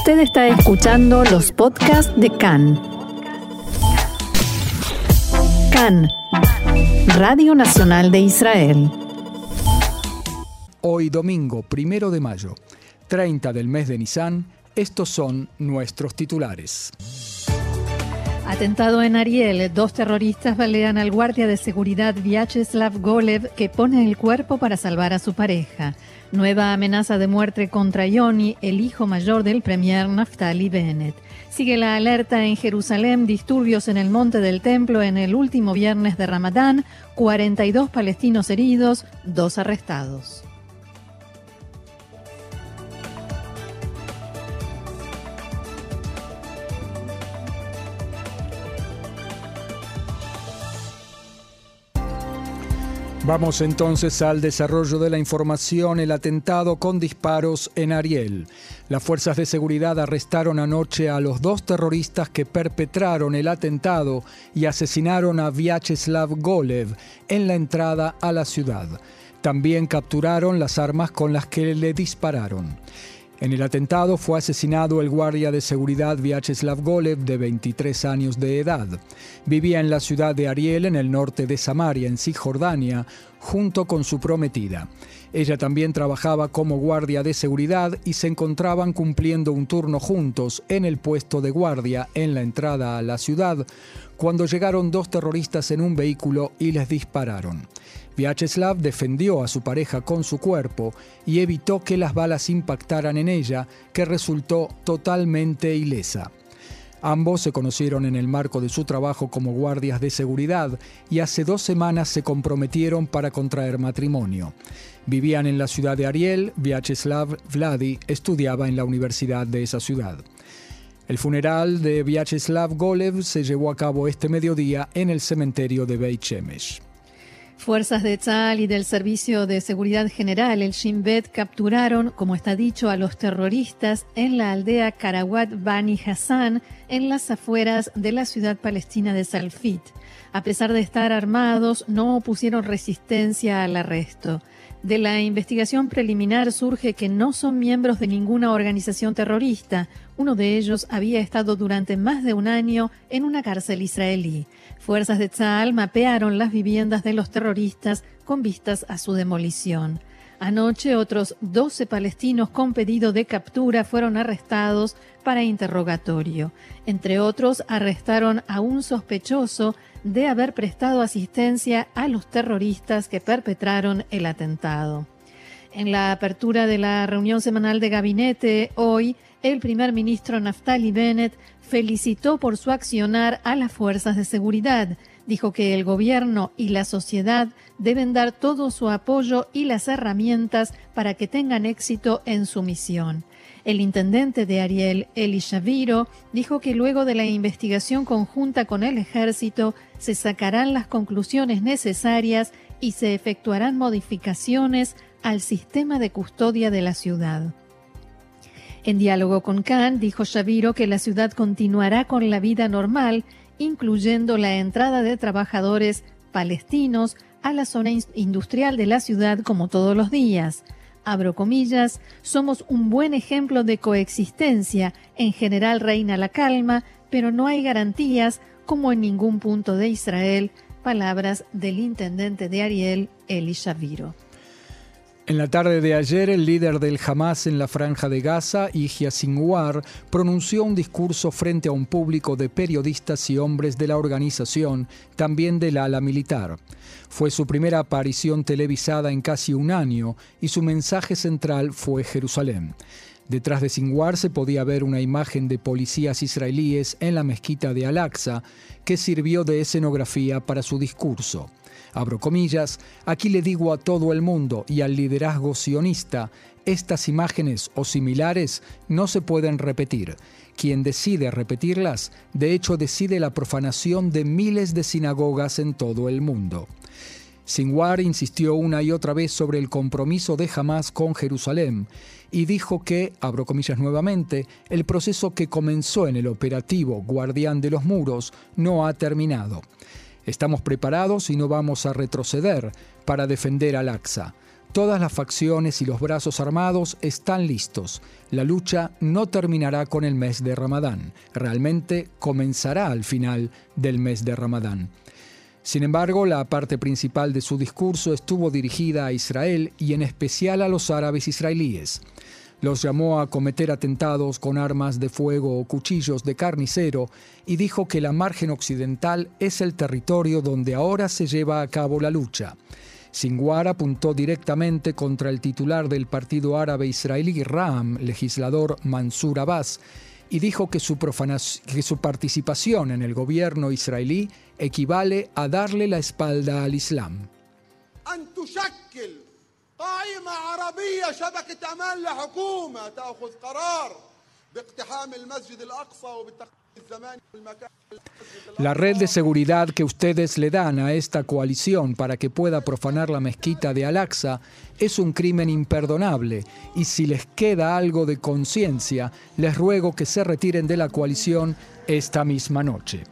Usted está escuchando los podcasts de CAN. CAN, Radio Nacional de Israel. Hoy domingo, primero de mayo, 30 del mes de Nisan, estos son nuestros titulares. Atentado en Ariel. Dos terroristas balean al guardia de seguridad Vyacheslav Golev que pone el cuerpo para salvar a su pareja. Nueva amenaza de muerte contra Yoni, el hijo mayor del premier Naftali Bennett. Sigue la alerta en Jerusalén, disturbios en el monte del templo en el último viernes de Ramadán, 42 palestinos heridos, dos arrestados. Vamos entonces al desarrollo de la información, el atentado con disparos en Ariel. Las fuerzas de seguridad arrestaron anoche a los dos terroristas que perpetraron el atentado y asesinaron a Vyacheslav Golev en la entrada a la ciudad. También capturaron las armas con las que le dispararon. En el atentado fue asesinado el guardia de seguridad Vyacheslav Golev, de 23 años de edad. Vivía en la ciudad de Ariel, en el norte de Samaria, en Cisjordania, junto con su prometida. Ella también trabajaba como guardia de seguridad y se encontraban cumpliendo un turno juntos en el puesto de guardia en la entrada a la ciudad, cuando llegaron dos terroristas en un vehículo y les dispararon. Vyacheslav defendió a su pareja con su cuerpo y evitó que las balas impactaran en ella, que resultó totalmente ilesa. Ambos se conocieron en el marco de su trabajo como guardias de seguridad y hace dos semanas se comprometieron para contraer matrimonio. Vivían en la ciudad de Ariel, Vyacheslav Vladi estudiaba en la universidad de esa ciudad. El funeral de Vyacheslav Golev se llevó a cabo este mediodía en el cementerio de Beit Shemesh. Fuerzas de Tzal y del Servicio de Seguridad General, el Shin Bet, capturaron, como está dicho, a los terroristas en la aldea Karawat Bani Hassan, en las afueras de la ciudad palestina de Salfit. A pesar de estar armados, no opusieron resistencia al arresto. De la investigación preliminar surge que no son miembros de ninguna organización terrorista. Uno de ellos había estado durante más de un año en una cárcel israelí. Fuerzas de Tzal mapearon las viviendas de los terroristas con vistas a su demolición. Anoche otros 12 palestinos con pedido de captura fueron arrestados para interrogatorio. Entre otros, arrestaron a un sospechoso de haber prestado asistencia a los terroristas que perpetraron el atentado. En la apertura de la reunión semanal de gabinete hoy, el primer ministro Naftali Bennett felicitó por su accionar a las fuerzas de seguridad. Dijo que el gobierno y la sociedad deben dar todo su apoyo y las herramientas para que tengan éxito en su misión. El intendente de Ariel, Eli Shaviro, dijo que luego de la investigación conjunta con el ejército se sacarán las conclusiones necesarias y se efectuarán modificaciones al sistema de custodia de la ciudad. En diálogo con Khan, dijo Shaviro que la ciudad continuará con la vida normal, incluyendo la entrada de trabajadores palestinos a la zona industrial de la ciudad como todos los días. Abro comillas, somos un buen ejemplo de coexistencia. En general reina la calma, pero no hay garantías como en ningún punto de Israel. Palabras del intendente de Ariel, Eli Shaviro. En la tarde de ayer, el líder del Hamas en la franja de Gaza, Yihya Sinwar, pronunció un discurso frente a un público de periodistas y hombres de la organización, también del ala militar. Fue su primera aparición televisada en casi un año y su mensaje central fue Jerusalén. Detrás de Sinwar se podía ver una imagen de policías israelíes en la mezquita de Al-Aqsa que sirvió de escenografía para su discurso. Abro comillas, aquí le digo a todo el mundo y al liderazgo sionista, estas imágenes o similares no se pueden repetir. Quien decide repetirlas, de hecho decide la profanación de miles de sinagogas en todo el mundo. Sinwar insistió una y otra vez sobre el compromiso de Hamas con Jerusalén y dijo que, abro comillas nuevamente, el proceso que comenzó en el operativo Guardián de los Muros no ha terminado. Estamos preparados y no vamos a retroceder para defender al Aqsa. Todas las facciones y los brazos armados están listos. La lucha no terminará con el mes de Ramadán, realmente comenzará al final del mes de Ramadán. Sin embargo, la parte principal de su discurso estuvo dirigida a Israel y en especial a los árabes israelíes. Los llamó a cometer atentados con armas de fuego o cuchillos de carnicero y dijo que la margen occidental es el territorio donde ahora se lleva a cabo la lucha. Sinwar apuntó directamente contra el titular del partido árabe israelí Ram, legislador Mansur Abbas, y dijo que su, que su participación en el gobierno israelí equivale a darle la espalda al Islam. La red de seguridad que ustedes le dan a esta coalición para que pueda profanar la mezquita de Al-Aqsa es un crimen imperdonable y si les queda algo de conciencia, les ruego que se retiren de la coalición esta misma noche.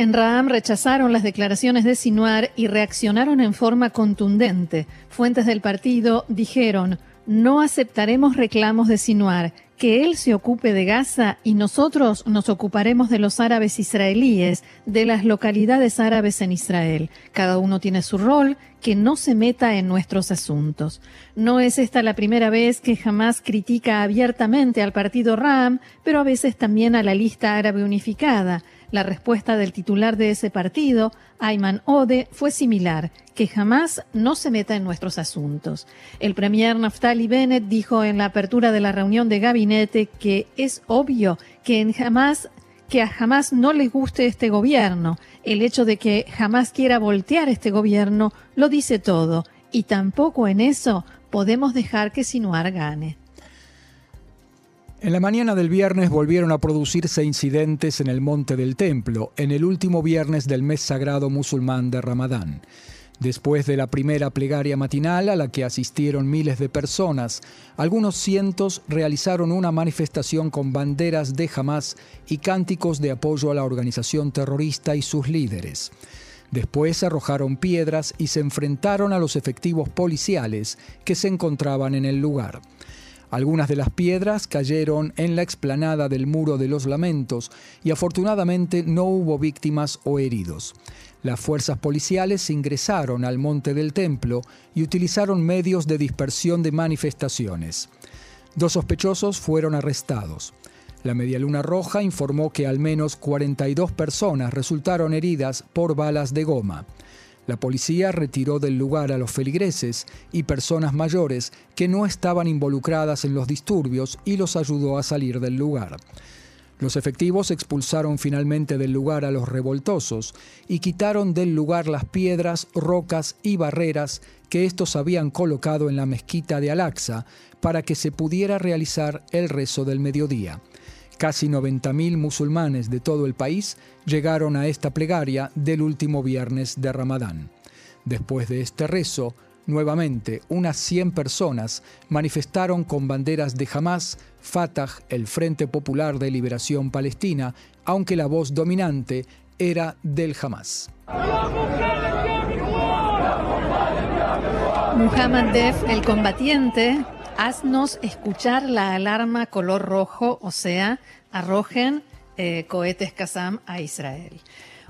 En Raam rechazaron las declaraciones de Sinuar y reaccionaron en forma contundente. Fuentes del partido dijeron, no aceptaremos reclamos de Sinuar que él se ocupe de Gaza y nosotros nos ocuparemos de los árabes israelíes, de las localidades árabes en Israel. Cada uno tiene su rol, que no se meta en nuestros asuntos. No es esta la primera vez que jamás critica abiertamente al partido Ram, pero a veces también a la lista árabe unificada. La respuesta del titular de ese partido, Ayman Ode, fue similar, que jamás no se meta en nuestros asuntos. El premier Naftali Bennett dijo en la apertura de la reunión de gabinete que es obvio que en jamás que a jamás no le guste este gobierno. El hecho de que jamás quiera voltear este gobierno lo dice todo, y tampoco en eso podemos dejar que Sinuar gane. En la mañana del viernes volvieron a producirse incidentes en el Monte del Templo, en el último viernes del mes sagrado musulmán de Ramadán. Después de la primera plegaria matinal a la que asistieron miles de personas, algunos cientos realizaron una manifestación con banderas de Hamas y cánticos de apoyo a la organización terrorista y sus líderes. Después arrojaron piedras y se enfrentaron a los efectivos policiales que se encontraban en el lugar. Algunas de las piedras cayeron en la explanada del Muro de los Lamentos y afortunadamente no hubo víctimas o heridos. Las fuerzas policiales ingresaron al Monte del Templo y utilizaron medios de dispersión de manifestaciones. Dos sospechosos fueron arrestados. La Medialuna Roja informó que al menos 42 personas resultaron heridas por balas de goma. La policía retiró del lugar a los feligreses y personas mayores que no estaban involucradas en los disturbios y los ayudó a salir del lugar. Los efectivos expulsaron finalmente del lugar a los revoltosos y quitaron del lugar las piedras, rocas y barreras que estos habían colocado en la mezquita de Al-Aqsa para que se pudiera realizar el rezo del mediodía. Casi 90.000 musulmanes de todo el país llegaron a esta plegaria del último viernes de Ramadán. Después de este rezo, nuevamente unas 100 personas manifestaron con banderas de Hamas, Fatah, el Frente Popular de Liberación Palestina, aunque la voz dominante era del Hamas. Muhammad Def, el combatiente, haznos escuchar la alarma color rojo, o sea, arrojen eh, cohetes Kazam a Israel.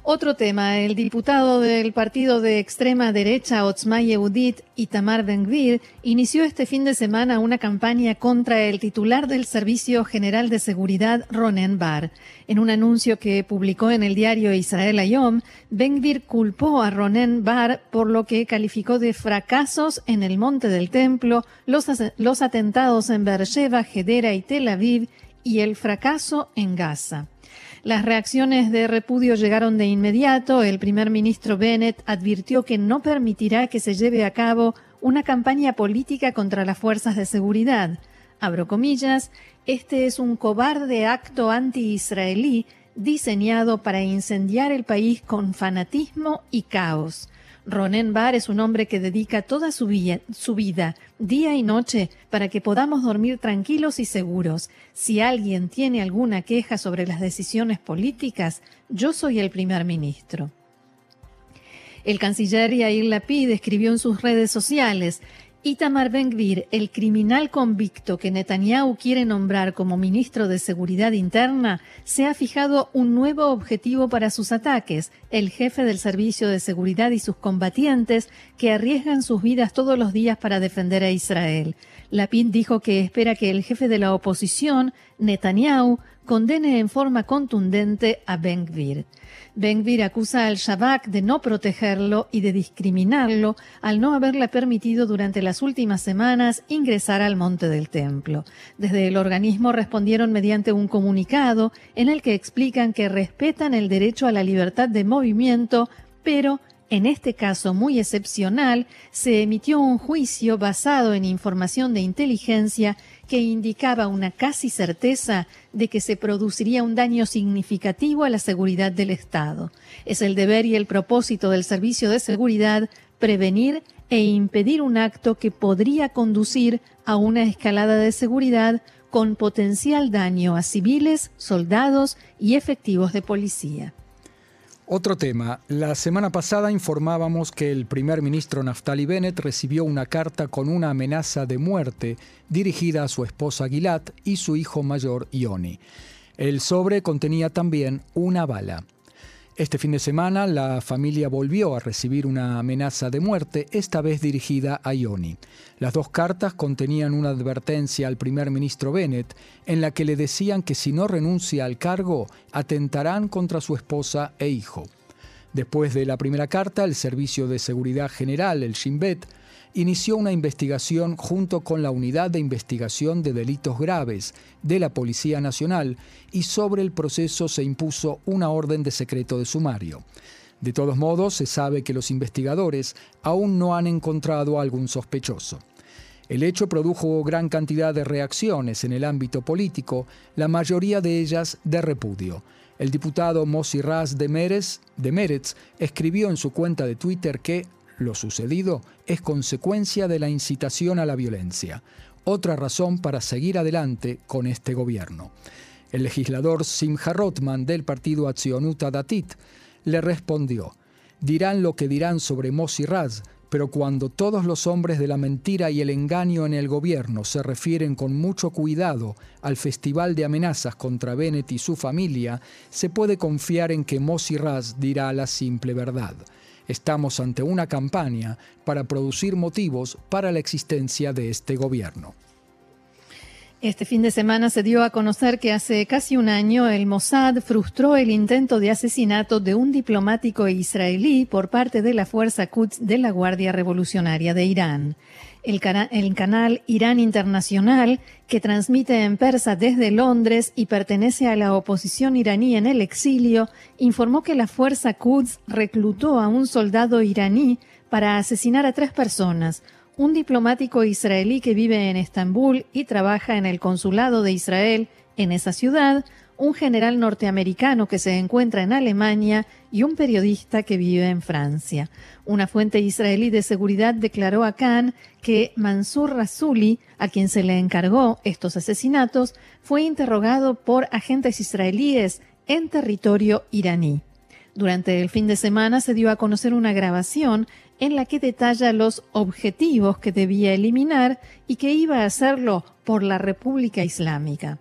Otro tema, el diputado del partido de extrema derecha Otzma Yehudit, Itamar Ben-Gvir, inició este fin de semana una campaña contra el titular del Servicio General de Seguridad, Ronen Bar. En un anuncio que publicó en el diario Israel Ayom, Ben-Gvir culpó a Ronen Bar por lo que calificó de fracasos en el Monte del Templo, los, los atentados en Beersheba, Hedera y Tel Aviv y el fracaso en Gaza. Las reacciones de repudio llegaron de inmediato. El primer ministro Bennett advirtió que no permitirá que se lleve a cabo una campaña política contra las fuerzas de seguridad. Abro comillas, este es un cobarde acto anti-israelí diseñado para incendiar el país con fanatismo y caos. Ronen Bar es un hombre que dedica toda su, vida, día y noche, para que podamos dormir tranquilos y seguros. Si alguien tiene alguna queja sobre las decisiones políticas, yo soy el primer ministro. El canciller Yair Lapid escribió en sus redes sociales, Itamar Ben-Gvir, el criminal convicto que Netanyahu quiere nombrar como ministro de Seguridad Interna, se ha fijado un nuevo objetivo para sus ataques, el jefe del Servicio de Seguridad y sus combatientes que arriesgan sus vidas todos los días para defender a Israel. Lapid dijo que espera que el jefe de la oposición, Netanyahu, condene en forma contundente a Ben-Gvir. Ben-Gvir acusa al Shabak de no protegerlo y de discriminarlo al no haberle permitido durante las últimas semanas ingresar al monte del templo. Desde el organismo respondieron mediante un comunicado en el que explican que respetan el derecho a la libertad de movimiento, pero en este caso muy excepcional, se emitió un juicio basado en información de inteligencia que indicaba una casi certeza de que se produciría un daño significativo a la seguridad del Estado. Es el deber y el propósito del Servicio de Seguridad prevenir e impedir un acto que podría conducir a una escalada de seguridad con potencial daño a civiles, soldados y efectivos de policía. Otro tema. La semana pasada informábamos que el primer ministro Naftali Bennett recibió una carta con una amenaza de muerte dirigida a su esposa Gilad y su hijo mayor Ioni. El sobre contenía también una bala. Este fin de semana la familia volvió a recibir una amenaza de muerte, esta vez dirigida a Ioni. Las dos cartas contenían una advertencia al primer ministro Bennett en la que le decían que si no renuncia al cargo, atentarán contra su esposa e hijo. Después de la primera carta, el Servicio de Seguridad General, el Shin Bet, inició una investigación junto con la Unidad de Investigación de Delitos Graves de la Policía Nacional y sobre el proceso se impuso una orden de secreto de sumario. De todos modos, se sabe que los investigadores aún no han encontrado a algún sospechoso. El hecho produjo gran cantidad de reacciones en el ámbito político, la mayoría de ellas de repudio. El diputado Mossi Raz de Meretz escribió en su cuenta de Twitter que lo sucedido es consecuencia de la incitación a la violencia, otra razón para seguir adelante con este gobierno. El legislador Simha Rotman del partido Accionuta Datit le respondió, dirán lo que dirán sobre Mossi Raz, pero cuando todos los hombres de la mentira y el engaño en el gobierno se refieren con mucho cuidado al festival de amenazas contra Bennett y su familia, se puede confiar en que Mossi Raz dirá la simple verdad. Estamos ante una campaña para producir motivos para la existencia de este gobierno. Este fin de semana se dio a conocer que hace casi un año el Mossad frustró el intento de asesinato de un diplomático israelí por parte de la Fuerza Quds de la Guardia Revolucionaria de Irán. El, canal Irán Internacional, que transmite en persa desde Londres y pertenece a la oposición iraní en el exilio, informó que la fuerza Quds reclutó a un soldado iraní para asesinar a tres personas, un diplomático israelí que vive en Estambul y trabaja en el consulado de Israel en esa ciudad, un general norteamericano que se encuentra en Alemania y un periodista que vive en Francia. Una fuente israelí de seguridad declaró a Khan que Mansur Rasuli, a quien se le encargó estos asesinatos, fue interrogado por agentes israelíes en territorio iraní. Durante el fin de semana se dio a conocer una grabación en la que detalla los objetivos que debía eliminar y que iba a hacerlo por la República Islámica.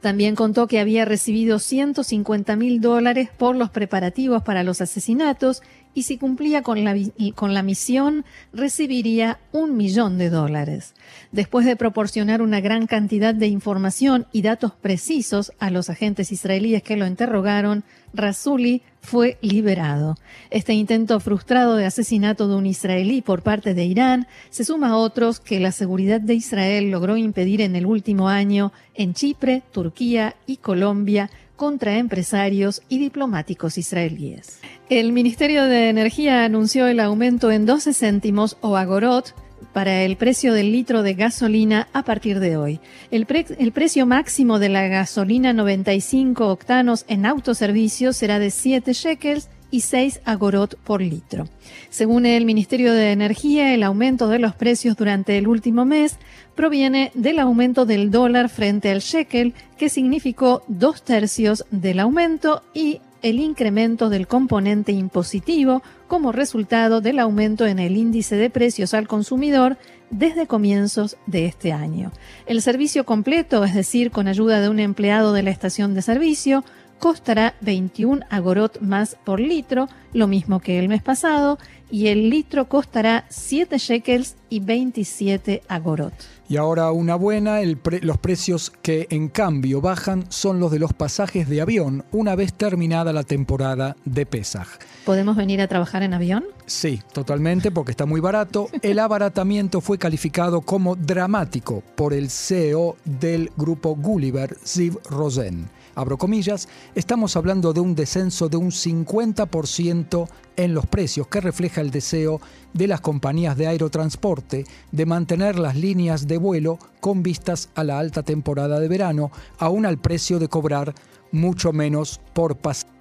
También contó que había recibido 150 mil dólares por los preparativos para los asesinatos y si cumplía con la, con la misión recibiría un millón de dólares. Después de proporcionar una gran cantidad de información y datos precisos a los agentes israelíes que lo interrogaron, Rasuli fue liberado. Este intento frustrado de asesinato de un israelí por parte de Irán se suma a otros que la seguridad de Israel logró impedir en el último año en Chipre, Turquía y Colombia contra empresarios y diplomáticos israelíes. El Ministerio de Energía anunció el aumento en 12 céntimos o agorot para el precio del litro de gasolina a partir de hoy. El, precio máximo de la gasolina 95 octanos en autoservicio será de 7 shekels y 6 agorot por litro. Según el Ministerio de Energía, el aumento de los precios durante el último mes proviene del aumento del dólar frente al shekel, que significó dos tercios del aumento, y el incremento del componente impositivo como resultado del aumento en el índice de precios al consumidor desde comienzos de este año. El servicio completo, es decir, con ayuda de un empleado de la estación de servicio, costará 21 agorot más por litro, lo mismo que el mes pasado, y el litro costará 7 shekels y 27 agorot. Y ahora una buena, los precios que en cambio bajan son los de los pasajes de avión una vez terminada la temporada de Pesaj. ¿Podemos venir a trabajar en avión? Sí, totalmente, porque está muy barato. El abaratamiento fue calificado como dramático por el CEO del grupo Gulliver, Ziv Rosen abro comillas, estamos hablando de un descenso de un 50% en los precios que refleja el deseo de las compañías de aerotransporte de mantener las líneas de vuelo con vistas a la alta temporada de verano, aún al precio de cobrar mucho menos por pasaje,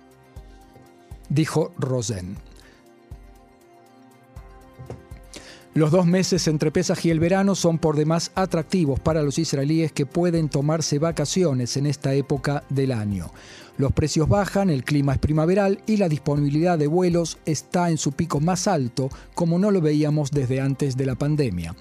dijo Rosen. Los dos meses entre Pesaj y el verano son por demás atractivos para los israelíes que pueden tomarse vacaciones en esta época del año. Los precios bajan, el clima es primaveral y la disponibilidad de vuelos está en su pico más alto, como no lo veíamos desde antes de la pandemia.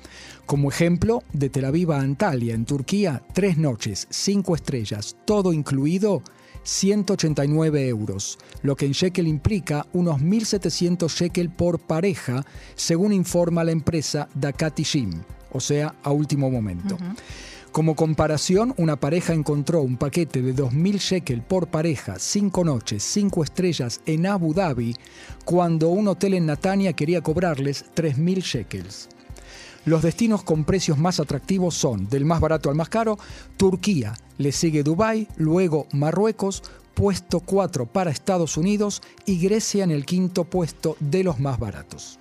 Como ejemplo, de Tel Aviv a Antalya, en Turquía, tres noches, cinco estrellas, todo incluido, 189 euros, lo que en shekel implica unos 1.700 shekel por pareja, según informa la empresa Dakati Shim, o sea, a último momento. Como comparación, una pareja encontró un paquete de 2.000 shekel por pareja, 5 noches, 5 estrellas en Abu Dhabi, cuando un hotel en Natania quería cobrarles 3.000 shekels. Los destinos con precios más atractivos son, del más barato al más caro, Turquía, le sigue Dubái, luego Marruecos, puesto 4 para Estados Unidos y Grecia en el quinto puesto de los más baratos.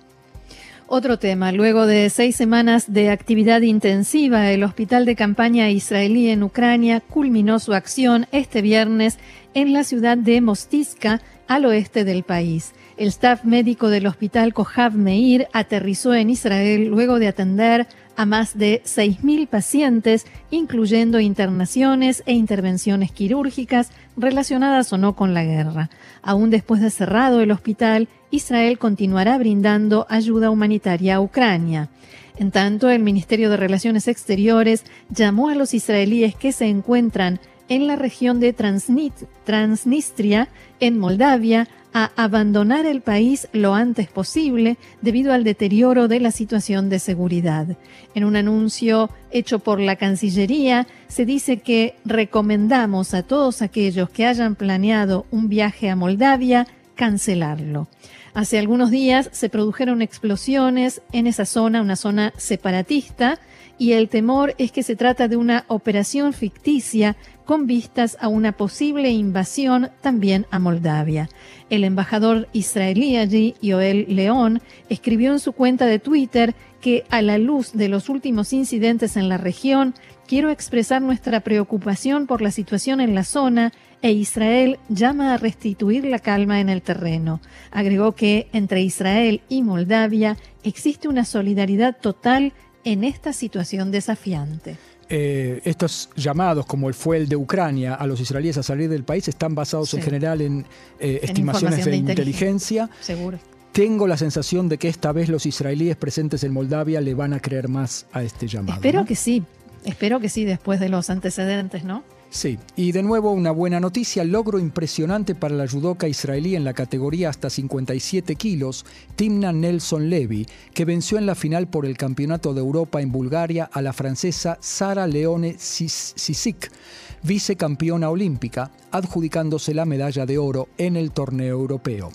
Otro tema, luego de seis semanas de actividad intensiva, el hospital de campaña israelí en Ucrania culminó su acción este viernes en la ciudad de Mostiska, al oeste del país. El staff médico del hospital Kohav Meir aterrizó en Israel luego de atender a más de 6.000 pacientes, incluyendo internaciones e intervenciones quirúrgicas relacionadas o no con la guerra. Aún después de cerrado el hospital, Israel continuará brindando ayuda humanitaria a Ucrania. En tanto, el Ministerio de Relaciones Exteriores llamó a los israelíes que se encuentran en la región de Transnistria, en Moldavia, a abandonar el país lo antes posible debido al deterioro de la situación de seguridad. En un anuncio hecho por la Cancillería se dice que recomendamos a todos aquellos que hayan planeado un viaje a Moldavia cancelarlo. Hace algunos días se produjeron explosiones en esa zona, una zona separatista, y el temor es que se trata de una operación ficticia con vistas a una posible invasión también a Moldavia. El embajador israelí allí, Yoel León, escribió en su cuenta de Twitter que a la luz de los últimos incidentes en la región, quiero expresar nuestra preocupación por la situación en la zona e Israel llama a restituir la calma en el terreno. Agregó que entre Israel y Moldavia existe una solidaridad total en esta situación desafiante. Eh, estos llamados, como fue el de Ucrania, a los israelíes a salir del país, están basados en general en, eh, estimaciones de, inteligencia. Seguro. Tengo la sensación de que esta vez los israelíes presentes en Moldavia le van a creer más a este llamado. Espero que sí, espero que sí, después de los antecedentes, ¿no? Sí, y de nuevo una buena noticia, logro impresionante para la judoka israelí en la categoría hasta 57 kilos, Timna Nelson Levy, que venció en la final por el Campeonato de Europa en Bulgaria a la francesa Sara Leone Sisik, vicecampeona olímpica, adjudicándose la medalla de oro en el torneo europeo.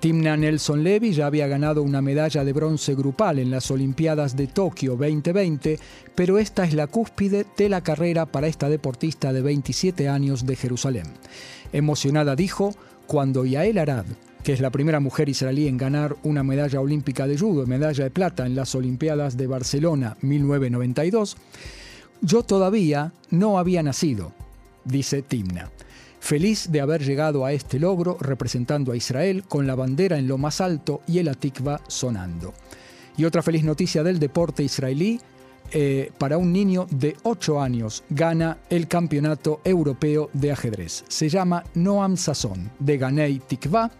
Timna Nelson Levy ya había ganado una medalla de bronce grupal en las Olimpiadas de Tokio 2020, pero esta es la cúspide de la carrera para esta deportista de 27 años de Jerusalén. Emocionada dijo, cuando Yael Arad, que es la primera mujer israelí en ganar una medalla olímpica de judo, medalla de plata en las Olimpiadas de Barcelona 1992, yo todavía no había nacido, dice Timna. Feliz de haber llegado a este logro representando a Israel con la bandera en lo más alto y el atikva sonando. Y otra feliz noticia del deporte israelí, eh, para un niño de 8 años gana el Campeonato Europeo de Ajedrez. Se llama Noam Sasson, de Ganei Tikva.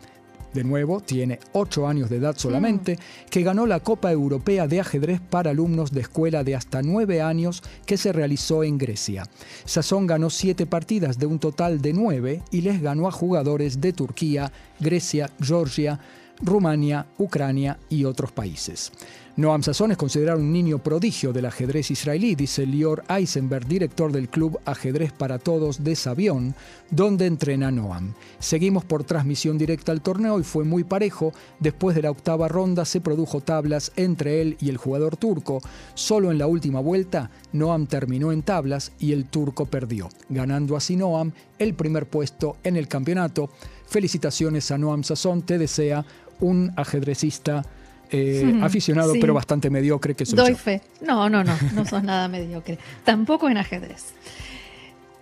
De nuevo, tiene 8 años de edad solamente, Mm. que ganó la Copa Europea de Ajedrez para alumnos de escuela de hasta 9 años que se realizó en Grecia. Sasson ganó 7 partidas de un total de 9 y les ganó a jugadores de Turquía, Grecia, Georgia, Rumania, Ucrania y otros países. Noam Sasson es considerado un niño prodigio del ajedrez israelí, dice Lior Eisenberg, director del club Ajedrez para Todos de Sabión, donde entrena Noam. Seguimos por transmisión directa al torneo y fue muy parejo. Después de la octava ronda se produjo tablas entre él y el jugador turco. Solo en la última vuelta, Noam terminó en tablas y el turco perdió, ganando así Noam el primer puesto en el campeonato. Felicitaciones a Noam Sasson, te desea un ajedrecista eh, aficionado, sí. pero bastante mediocre que soy Doy yo. fe. No, no, no, no sos nada mediocre. Tampoco en ajedrez.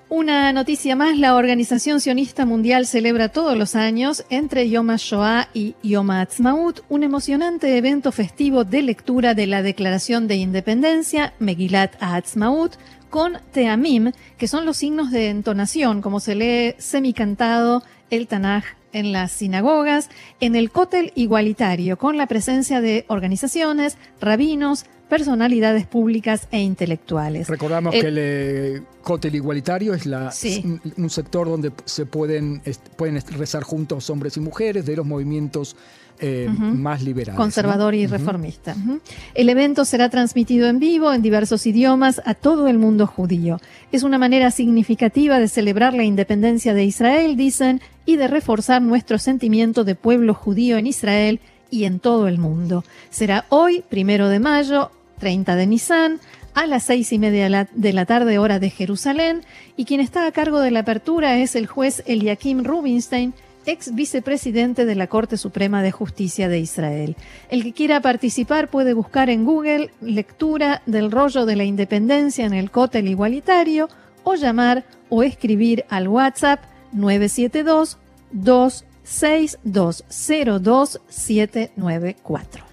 Una noticia más, la Organización Sionista Mundial celebra todos los años, entre Yom HaShoah y Yom HaAtzmaut, un emocionante evento festivo de lectura de la Declaración de Independencia, Megilat HaAtzmaut, con Teamim, que son los signos de entonación, como se lee semicantado el Tanaj en las sinagogas, en el cótel igualitario, con la presencia de organizaciones, rabinos, personalidades públicas e intelectuales. Recordamos El- que el eh, cótel igualitario es la, Sí. un, sector donde se pueden, rezar juntos hombres y mujeres de los movimientos eh, más liberales. conservador ¿no? y reformista. El evento será transmitido en vivo en diversos idiomas a todo el mundo judío. Es una manera significativa de celebrar la independencia de Israel, dicen, y de reforzar nuestro sentimiento de pueblo judío en Israel y en todo el mundo. Será hoy, primero de mayo, 30 de Nisan, a las seis y media de la, de la tarde hora de Jerusalén, y quien está a cargo de la apertura es el juez Eliakim Rubinstein, ex vicepresidente de la Corte Suprema de Justicia de Israel. El que quiera participar puede buscar en Google lectura del rollo de la independencia en el cótel igualitario o llamar o escribir al WhatsApp 972 262 02794.